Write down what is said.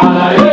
àlàyé